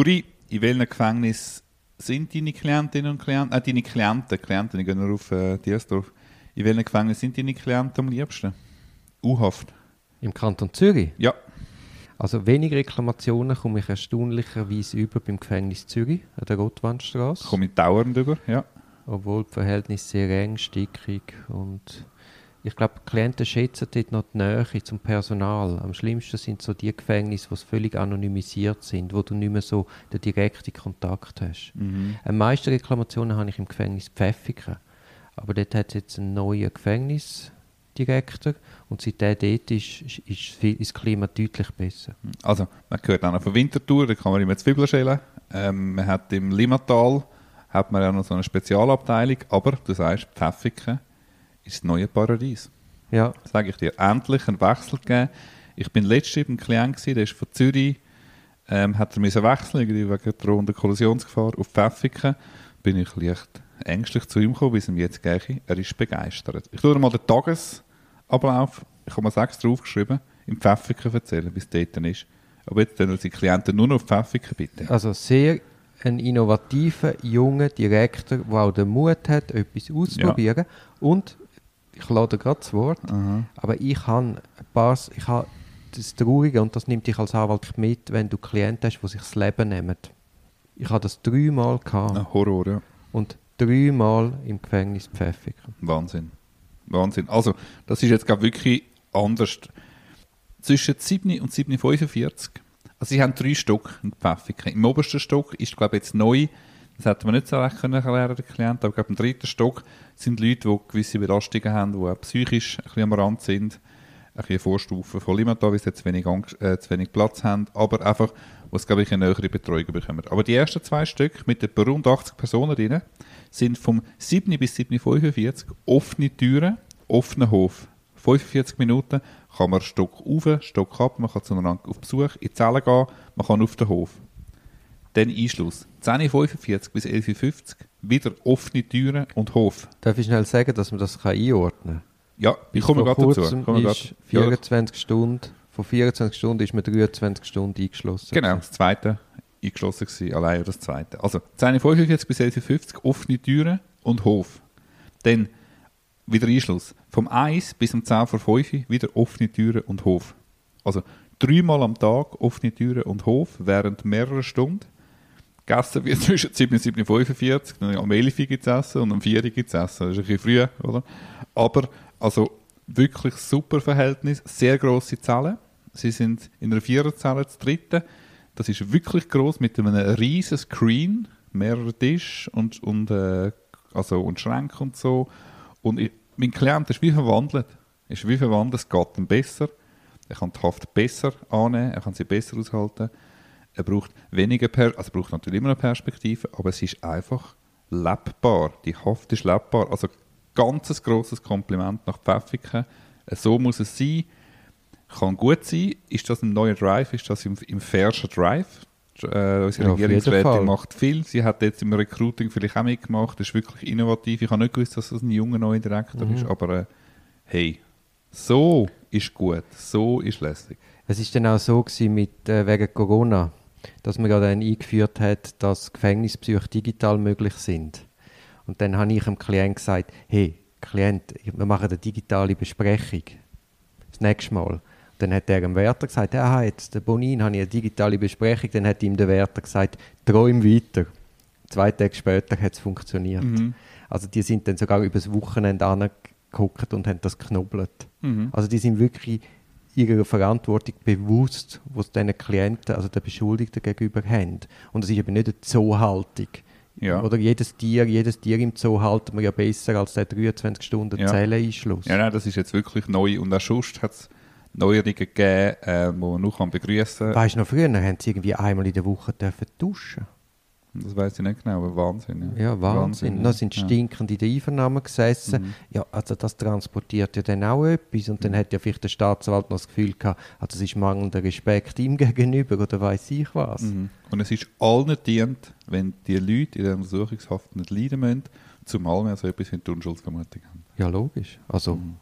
Duri, in welchem Gefängnis sind deine Klientinnen und Klienten, äh, deine Klienten, Klienten, die gehen nur auf äh, Diersdorf, in welchem Gefängnis sind deine Klienten am liebsten? U-Haft? Im Kanton Zürich? Ja. Also wenig Reklamationen komme ich erstaunlicherweise über beim Gefängnis Zürich an der Rotwandstraße. Komme ich dauernd über, ja. Obwohl die Verhältnisse sehr eng, stickig und ich glaube, die Klienten schätzen dort noch die Nähe zum Personal. Am schlimmsten sind so die Gefängnisse, die völlig anonymisiert sind, wo du nicht mehr so den direkten Kontakt hast. Mhm. Am meisten Reklamationen habe ich im Gefängnis Pfäffiken. Aber dort hat es jetzt einen neuen Gefängnisdirektor und seit der dort ist, ist, ist das Klima deutlich besser. Also, man hört auch noch von Winterthur, da kann man immer Zwiebeln schälen. Ähm, man hat im Limmatal hat man auch noch so eine Spezialabteilung, aber du sagst, Pfäffiken ist das neue Paradies. Ja. Sage ich dir, endlich einen Wechsel gegeben. Ich bin letztens beim Klient, gewesen, der ist von Zürich, ähm, hat er müssen wechseln wegen drohender Kollisionsgefahr auf Pfäffiken. Bin ich leicht ängstlich zu ihm gekommen, wie es ihm jetzt gehe. Er ist begeistert. Ich tue dir mal den Tagesablauf, ich habe mal sechs draufgeschrieben, im Pfäffiken erzählen, wie es dort ist. Aber jetzt tun unsere Klienten nur noch auf Pfäffiken, bitte. Also sehr ein innovativer, junger Direktor, der auch den Mut hat, etwas auszuprobieren. Und ich lade gerade das Wort, Aha. aber ich habe ein paar, ich habe das Traurige, und das nimmt dich als Anwalt mit, wenn du Klienten hast, die sich das Leben nehmen. Ich habe das dreimal gehabt Ein Horror, ja. und dreimal im Gefängnis Pfäffiken. Wahnsinn. Wahnsinn. Also, das ist jetzt glaube wirklich anders. Zwischen 7 und 7,45. Also, sie haben drei Stock in Pfäffiken. Im obersten Stock ist, glaube ich, jetzt neu, das hätte man nicht so recht können erklären, der Klient, aber im dritten Stock sind Leute, die gewisse Belastungen haben, die auch psychisch ein bisschen am Rand sind. Ein bisschen eine Vorstufe von Limata, weil sie zu wenig, Angst, äh, zu wenig Platz haben, aber einfach, wo es, glaube ich, eine nähere Betreuung bekommen. Aber die ersten zwei Stück mit etwa rund 80 Personen drin sind vom 7 bis 7.45 offene Türen, offener Hof. 45 Minuten kann man Stock auf, Stock ab, man kann zueinander auf Besuch in die Zelle gehen, man kann auf den Hof. Dann Einschluss. 10.45 bis 11.50 wieder offene Türen und Hof. Darf ich schnell sagen, dass man das kann einordnen kann? Ja, ich komme gerade dazu. Komme ist grad- 24 Stunden, von 24 Stunden ist man 23 Stunden eingeschlossen. Genau, das zweite eingeschlossen gewesen, allein das zweite. Also 10.45 bis 11.50 offene Türen und Hof. Dann wieder Einschluss. Vom 1 bis um 10 vor 5 wieder offene Türen und Hof. Also dreimal am Tag offene Türen und Hof während mehrerer Stunden. Gegessen wird zwischen 7 und 7.45 dann am 11 Uhr gibt es Essen und am 4 Uhr gibt es Essen. Das ist ein bisschen früh, oder? Aber also wirklich super Verhältnis, sehr grosse Zellen. Sie sind in einer Viererzelle zu dritten. Das ist wirklich groß mit einem riesen Screen, mehrere Tische und, und, äh, also, und Schränke und so. Und ich, mein Klient ist wie verwandelt. Ist wie verwandelt, es geht ihm besser. Er kann die Haft besser annehmen, er kann sie besser aushalten. Er braucht weniger, per also braucht natürlich immer noch Perspektive, aber es ist einfach lebbar. Die Haft ist lebbar. Also ganzes grosses Kompliment nach Pfäffiken. So muss es sein. Kann gut sein. Ist das ein neuer Drive? Ist das im, im Fairschen Drive? Äh, unsere Ja. Regierungsrätin macht viel. Sie hat jetzt im Recruiting vielleicht auch mitgemacht. Das ist wirklich innovativ. Ich habe nicht gewusst, dass das ein junger neuer Direktor Mhm. ist. Aber äh, hey, so ist gut. So ist lässig. Es ist dann auch so gewesen mit, äh, wegen Corona, dass man ja dann eingeführt hat, dass Gefängnispsych digital möglich sind. Und dann habe ich dem Klient gesagt, hey, Klient, wir machen eine digitale Besprechung. Das nächste Mal. Dann hat er dem Wärter gesagt, ja, jetzt, der Bonin, habe ich eine digitale Besprechung. Dann hat ihm der Wärter gesagt, träum weiter. Zwei Tage später hat es funktioniert. Mhm. Also die sind dann sogar übers Wochenende angeguckt und haben das knubbelt. Mhm. Also die sind wirklich ihrer Verantwortung bewusst, was diesen Klienten, also den Beschuldigten gegenüber haben. Und es ist eben nicht eine Zoohaltung. Ja. Oder jedes Tier, jedes Tier im Zoo halten wir ja besser als der 23 Stunden Ja. Zelleneinschluss. Ja, nein, das ist jetzt wirklich neu. Und auch sonst hat es Neuerungen gegeben, äh, die man noch begrüßen kann. Weißt du noch, früher haben sie irgendwie einmal in der Woche dürfen duschen. Das weiß ich nicht genau, aber Wahnsinn. Ja, Ja, Wahnsinn. ja. Noch sind stinkend in der Einvernahme gesessen. Mhm. Ja, also das transportiert ja dann auch etwas. Und dann hat ja vielleicht der Staatsanwalt noch das Gefühl gehabt, also es ist mangelnder Respekt ihm gegenüber oder weiß ich was. Mhm. Und es ist allen dient, wenn die Leute in der Untersuchungshaft nicht leiden müssen, zumal wir so etwas wie die Unschuldsvermutung haben. Ja, logisch. Also, Mhm.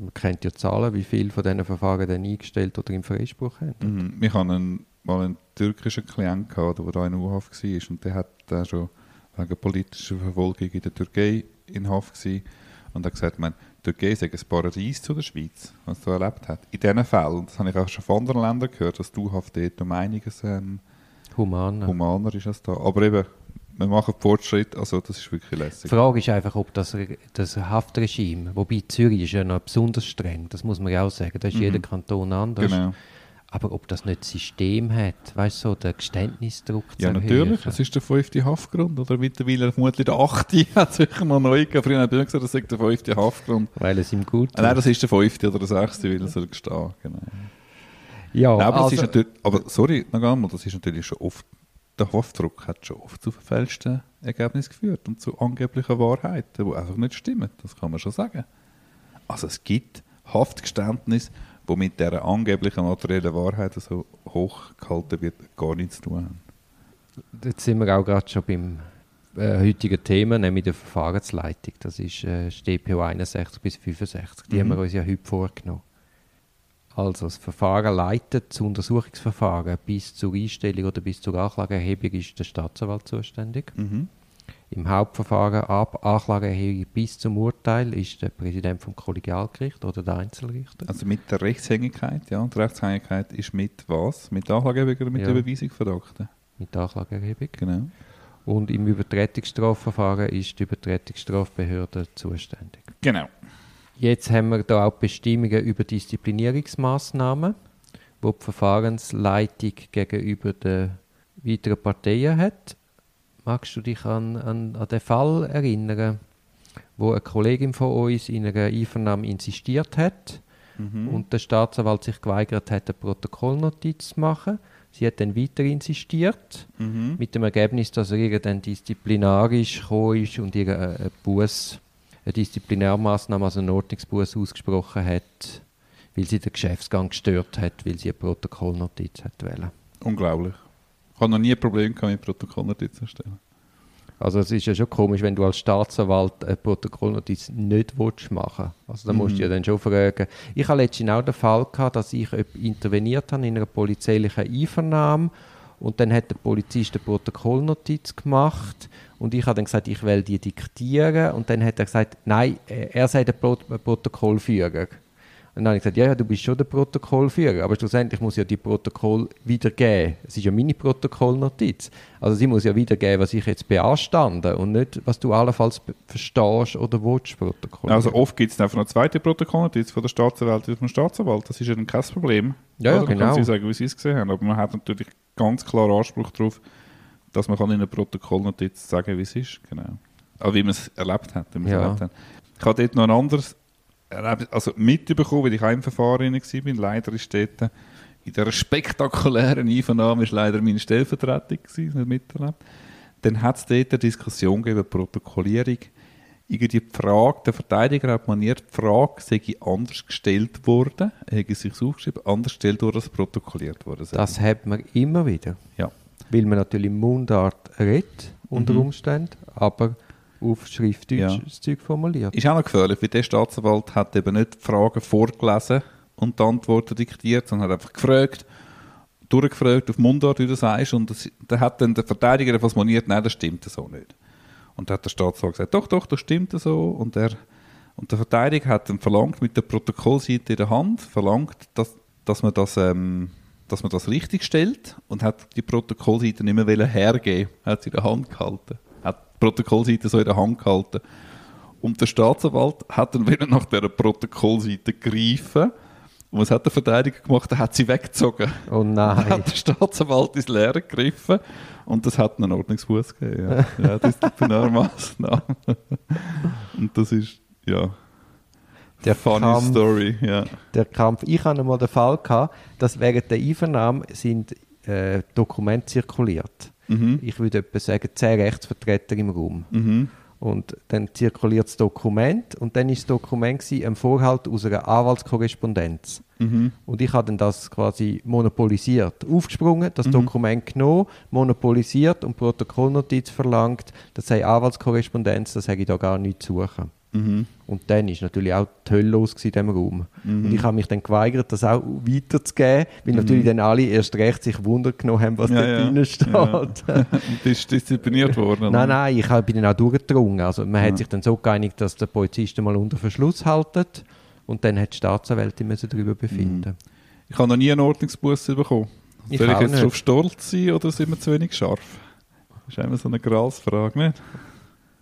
man kennt ja Zahlen, wie viele von diesen Verfahren dann eingestellt oder im Freispruch haben. Mhm. Wir haben einen mal einen türkischen Klient gehabt, der da in U-Haft war und der hat da schon wegen politischer Verfolgung in der Türkei in Haft gewesen und hat gesagt, man, die Türkei sei ein Paradies zu der Schweiz, was er erlebt hat. In diesen Fällen, das habe ich auch schon von anderen Ländern gehört, dass die U-Haft dort um einiges ähm, Humaner. humaner ist als da. Aber eben, wir machen Fortschritt, also das ist wirklich Die lässig. Frage ist einfach, ob das, das Haftregime, wobei Zürich ist ja noch besonders streng, das muss man ja auch sagen, da ist Mhm. jeder Kanton anders. Genau. Aber ob das nicht System hat, weißt du, so der Geständnisdruck Ja, zu natürlich. erhöhen. Es ist der fünfte Haftgrund. Oder mittlerweile vermutlich der achte. Hat sicher noch neu gegeben. Früher habe ich immer gesagt, das sei der fünfte Haftgrund. Weil es ihm gut Ah, Nein, das ist der fünfte oder der sechste, weil er soll gestehen. Genau. Ja, Nein, aber, also, das ist natürlich, aber sorry, noch einmal, das ist natürlich schon oft, der Haftdruck hat schon oft zu verfälschten Ergebnissen geführt und zu angeblichen Wahrheiten, die einfach nicht stimmen. Das kann man schon sagen. Also es gibt Haftgeständnisse, die mit dieser angeblichen materiellen Wahrheit so hoch gehalten wird, gar nichts zu tun haben. jetzt sind wir auch gerade schon beim äh, heutigen Thema, nämlich der Verfahrensleitung. Das ist äh, StPO 61 bis 65. Die Mhm. haben wir uns ja heute vorgenommen. Also das Verfahren leitet das Untersuchungsverfahren bis zur Einstellung oder bis zur Anklageerhebung ist der Staatsanwalt zuständig. Mhm. Im Hauptverfahren ab Anklageerhebung bis zum Urteil ist der Präsident vom Kollegialgericht oder der Einzelrichter. Also mit der Rechtshängigkeit, ja. Und die Rechtshängigkeit ist mit was? Mit der Anklagebewegung oder mit Ja. Überweisung Verdachten? Mit Anklageerhebung. Genau. Und im Übertretungsstrafverfahren ist die Übertretungsstrafbehörde zuständig. Genau. Jetzt haben wir da auch Bestimmungen über Disziplinierungsmaßnahmen, wo die Verfahrensleitung gegenüber den weiteren Parteien hat. Magst du dich an, an, an den Fall erinnern, wo eine Kollegin von uns in einer Einvernahme insistiert hat Mhm. und der Staatsanwalt sich geweigert hat, eine Protokollnotiz zu machen? Sie hat dann weiter insistiert Mhm. mit dem Ergebnis, dass er ihr dann disziplinarisch gekommen ist und ihr eine, eine Buß, eine Disziplinärmaßnahme, also einen Ordnungsbuß ausgesprochen hat, weil sie den Geschäftsgang gestört hat, weil sie eine Protokollnotiz hat wählen. Unglaublich. Ich habe noch nie ein Problem gehabt, mit Protokollnotizen zu erstellen. Also es ist ja schon komisch, wenn du als Staatsanwalt eine Protokollnotiz nicht willst machen Also da musst du ja dann schon fragen. Ich hatte letztens auch den Fall, gehabt, dass ich interveniert habe in einer polizeilichen Einvernahme und dann hat der Polizist eine Protokollnotiz gemacht und ich habe dann gesagt, ich will die diktieren und dann hat er gesagt, nein, er er sei der Pro Protokollführer. Und dann habe ich gesagt, ja, ja, du bist schon der Protokollführer, aber schlussendlich muss ja die Protokoll wiedergeben. Es ist ja meine Protokollnotiz. Also sie muss ja wiedergeben, was ich jetzt beanstande und nicht, was du allenfalls verstehst oder willst, Protokoll. Also oft gibt es einfach eine zweite Protokollnotiz von der Staatsanwältin und vom Staatsanwalt. Das ist ja dann kein Problem. Ja, ja, Oder? Man genau. kann sie sagen, wie sie es gesehen haben. Aber man hat natürlich ganz klar Anspruch darauf, dass man kann in einer Protokollnotiz sagen wie es ist. Genau. Also wie man es erlebt hat. Ja. erlebt hat. Ich habe dort noch ein anderes also mitbekommen, weil ich Verfahren war. Leider ist dort äh, in dieser spektakulären Einvernahme ist leider meine Stellvertretung gewesen, nicht miterlebt. Dann hat es dort eine Diskussion gegeben Protokollierung. Irgendwie die Frage, der Verteidiger hat maniert, die Frage sei anders gestellt worden, hätte sich aufgeschrieben, anders gestellt worden, als protokolliert worden das hat man immer wieder. Ja. Weil man natürlich Mundart redet, unter Mhm. Umständen, aber auf Schriftdeutsch Ja. das Zeug formuliert. Ist auch noch gefährlich, weil der Staatsanwalt hat eben nicht die Fragen vorgelesen und die Antworten diktiert, sondern hat einfach gefragt, durchgefragt auf Mundart, wie du sagst, und das, da hat dann der Verteidiger etwas moniert, nein, das stimmt so nicht. Und da hat der Staatsanwalt gesagt, doch, doch, das stimmt so, und der, und der Verteidiger hat dann verlangt, mit der Protokollseite in der Hand, verlangt, dass, dass man das, ähm, dass man das richtig stellt und hat die Protokollseite nicht mehr hergeben, hat sie in der Hand gehalten, Protokollseite so in der Hand gehalten. Und der Staatsanwalt hat dann wieder nach dieser Protokollseite gegriffen. Und was hat der Verteidiger gemacht? Er hat sie weggezogen. Oh Dann nein. hat der Staatsanwalt ins Leere gegriffen und das hat einen Ordnungsbuß gegeben. Ja, ja Disziplinarmaßnahme. und das ist, ja, Der funny Kampf. Story. Ja. der Kampf. Ich hatte einmal den Fall, gehabt, dass während der Einvernahme sind äh, Dokumente zirkuliert. Mhm. Ich würde etwa sagen, zehn Rechtsvertreter im Raum. Mhm. Und dann zirkuliert das Dokument und dann ist das Dokument gewesen, ein Vorhalt aus einer Anwaltskorrespondenz. Mhm. Und ich habe dann das quasi monopolisiert. Aufgesprungen, das Mhm. Dokument genommen, monopolisiert und Protokollnotiz verlangt. Das sei Anwaltskorrespondenz, das habe ich da gar nicht zu suchen. Und dann ist natürlich auch die Hölle los in diesem Raum. Und ich habe mich dann geweigert, das auch weiterzugeben, weil natürlich dann alle erst recht sich Wunder genommen haben, was Ja, da ja. drinnen steht. Ja. Und du bist diszipliniert worden. Nein, nein, ich hab- bin dann auch durchgedrungen. Also man Ja. hat sich dann so geeinigt, dass der Polizist mal unter Verschluss haltet und dann hat die Staatsanwältin müssen darüber befinden. Ich habe noch nie einen Ordnungsbus bekommen. Ich Soll ich auch jetzt nicht. stolz sein oder sind wir zu wenig scharf? Das ist immer so eine Gralsfrage, nicht?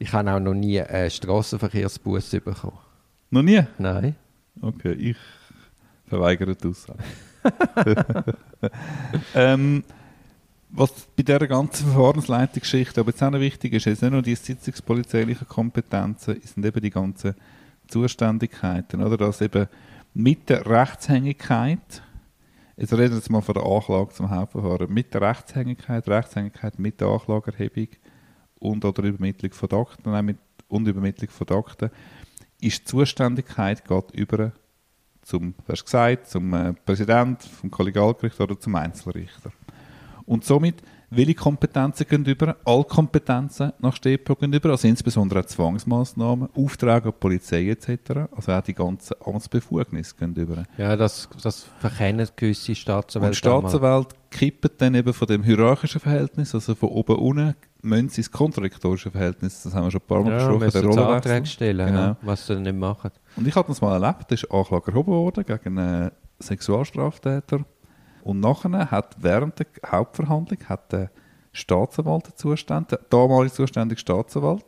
Ich habe auch noch nie einen Strassenverkehrsbus bekommen. Noch nie? Nein. Okay, ich verweigere die Aussage. ähm, was bei dieser ganzen Verfahrensleitungsgeschichte aber jetzt auch noch wichtig ist, ist nicht nur die sitzungspolizeilichen Kompetenzen, es sind eben die ganzen Zuständigkeiten, oder? Dass eben mit der Rechtshängigkeit, jetzt reden wir jetzt mal von der Anklage zum Hauptverfahren, mit der Rechtshängigkeit, Rechtshängigkeit mit der Anklagerhebung und oder Übermittlung von Akten, nein, mit, und Übermittlung von Akten, ist die Zuständigkeit geht über zum, du hast gesagt, zum äh, Präsident vom Kollegialgericht oder zum Einzelrichter. Und somit, welche Kompetenzen gehen über? Alle Kompetenzen nach StPO gehen über, also insbesondere auch Zwangsmaßnahmen, Aufträge an Polizei etc., also auch die ganzen Amtsbefugnisse gehen über. Ja, das, das verkennen gewisse Und Staatsanwälte. die Staatsanwälte kippen dann eben von dem hierarchischen Verhältnis, also von oben unten, müssen sie ins kontradiktorische Verhältnis, das haben wir schon ein paar Mal ja, besprochen, der Rollenwechsel. Anträge stellen, Genau. ja, was sie nicht machen. Und ich habe das mal erlebt, da ist Anklage erhoben worden gegen einen Sexualstraftäter. Und nachher hat während der Hauptverhandlung hat der Staatsanwalt, der der damalige zuständige Staatsanwalt,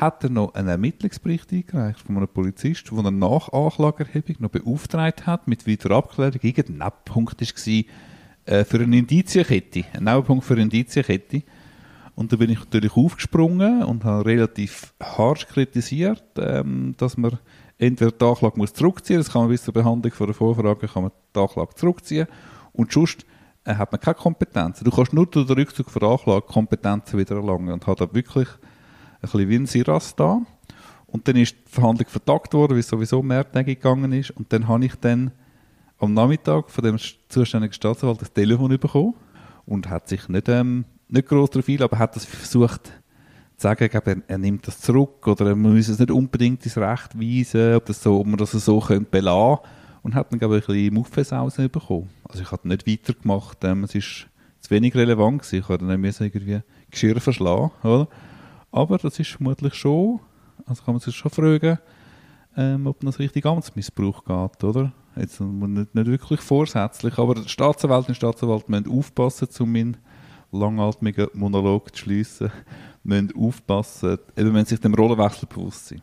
hat er noch einen Ermittlungsbericht eingereicht von einem Polizist, der ihn nach Anklageerhebung noch beauftragt hat mit weiterer Abklärung. Irgendein Nebenpunkt war äh, für eine Indizienkette. Ein Nebenpunkt für eine Indizienkette. Und da bin ich natürlich aufgesprungen und habe relativ harsch kritisiert, ähm, dass man entweder die Anklage muss zurückziehen muss, das kann man bis zur Behandlung von der Vorfrage kann man die Anklage zurückziehen und sonst äh, hat man keine Kompetenzen. Du kannst nur durch den Rückzug von der Anklage Kompetenzen wieder erlangen und hat da wirklich ein bisschen wie Siras da. Und dann ist die Verhandlung vertagt worden, weil es sowieso mehrtägig gegangen ist und dann habe ich dann am Nachmittag von dem zuständigen Staatsanwalt das Telefon bekommen und hat sich nicht, ähm, nicht groß darauf eingeladen, aber hat das versucht zu sagen, glaube, er, er nimmt das zurück oder er muss es nicht unbedingt ins Recht weisen, ob, das so, ob man das so könnte belassen und hat dann, glaube ich, ein bisschen Muffensausen bekommen. Also ich habe nicht weitergemacht, ähm, es ist zu wenig relevant gewesen, ich habe dann müssen irgendwie Geschirr verschlagen, oder? Aber das ist vermutlich schon, also kann man sich schon fragen, ähm, ob das richtig Amtsmissbrauch geht, oder? Jetzt nicht, nicht wirklich vorsätzlich, aber die Staatsanwältinnen und Staatsanwälte müssen aufpassen, um meinen langatmigen Monolog zu schliessen, müssen aufpassen, eben wenn sich dem Rollenwechsel bewusst sind.